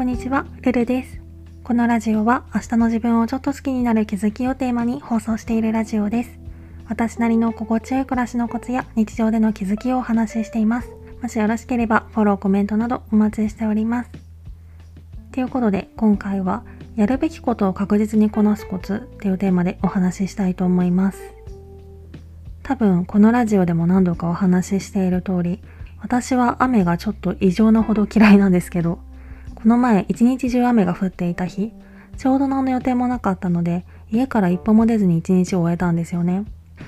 こんにちは、ルルです。このラジオは明日の自分をちょっと好きになる気づきをテーマに放送しているラジオです。私なりの心地よい暮らしのコツや日常での気づきをお話ししています。もしよろしければフォロー、コメントなどお待ちしております。ということで今回はやるべきことを確実にこなすコツっていうテーマでお話ししたいと思います。多分このラジオでも何度かお話ししている通り私は雨がちょっと異常なほど嫌いなんですけどこの前一日中雨が降っていた日、ちょうど何の予定もなかったので、家から一歩も出ずに一日を終えたんですよね。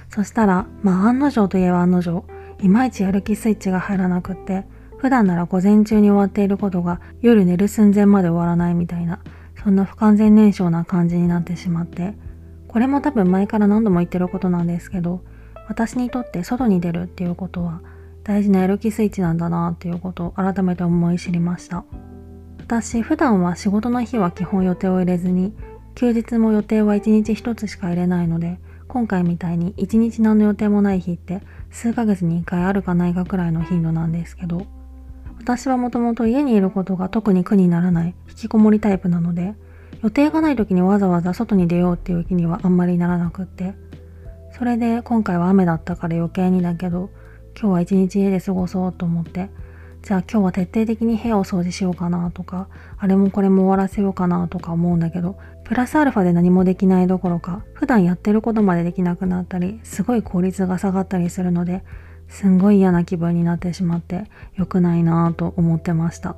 そしたら、まあ案の定といえば案の定、いまいちやる気スイッチが入らなくって、普段なら午前中に終わっていることが夜寝る寸前まで終わらないみたいな、そんな不完全燃焼な感じになってしまって、これも多分前から何度も言ってることなんですけど、私にとって外に出るっていうことは大事なやる気スイッチなんだなっていうことを改めて思い知りました。私普段は仕事の日は基本予定を入れずに休日も予定は1日1つしか入れないので今回みたいに1日何の予定もない日って数ヶ月に1回あるかないかくらいの頻度なんですけど私はもともと家にいることが特に苦にならない引きこもりタイプなので予定がない時にわざわざ外に出ようっていう気にはあんまりならなくってそれで今回は雨だったから余計にだけど今日は一日家で過ごそうと思ってじゃあ今日は徹底的に部屋を掃除しようかなとか、あれもこれも終わらせようかなとか思うんだけど、プラスアルファで何もできないどころか、普段やってることまでできなくなったり、すごい効率が下がったりするので、すんごい嫌な気分になってしまって良くないなぁと思ってました。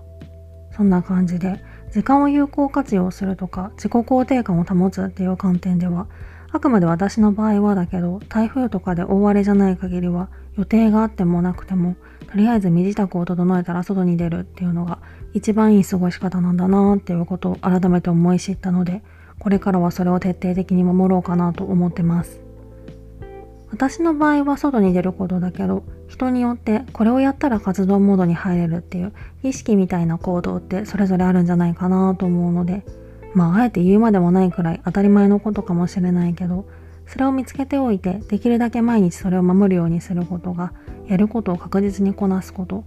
そんな感じで、時間を有効活用するとか、自己肯定感を保つっていう観点では、あくまで私の場合はだけど、台風とかで大荒れじゃない限りは、予定があってもなくても、とりあえず身支度を整えたら外に出るっていうのが一番いい過ごし方なんだなっていうことを改めて思い知ったので、これからはそれを徹底的に守ろうかなと思ってます。私の場合は外に出ることだけど、人によってこれをやったら活動モードに入れるっていう意識みたいな行動ってそれぞれあるんじゃないかなと思うので、まああえて言うまでもないくらい当たり前のことかもしれないけど、それを見つけておいてできるだけ毎日それを守るようにすることがやることを確実にこなすこと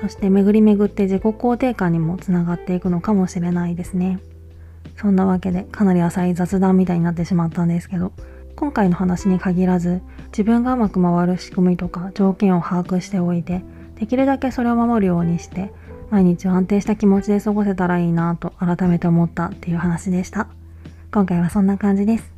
そして巡り巡って自己肯定感にもつながっていくのかもしれないですね。そんなわけでかなり浅い雑談みたいになってしまったんですけど今回の話に限らず自分がうまく回る仕組みとか条件を把握しておいてできるだけそれを守るようにして毎日を安定した気持ちで過ごせたらいいなと改めて思ったっていう話でした。今回はそんな感じです。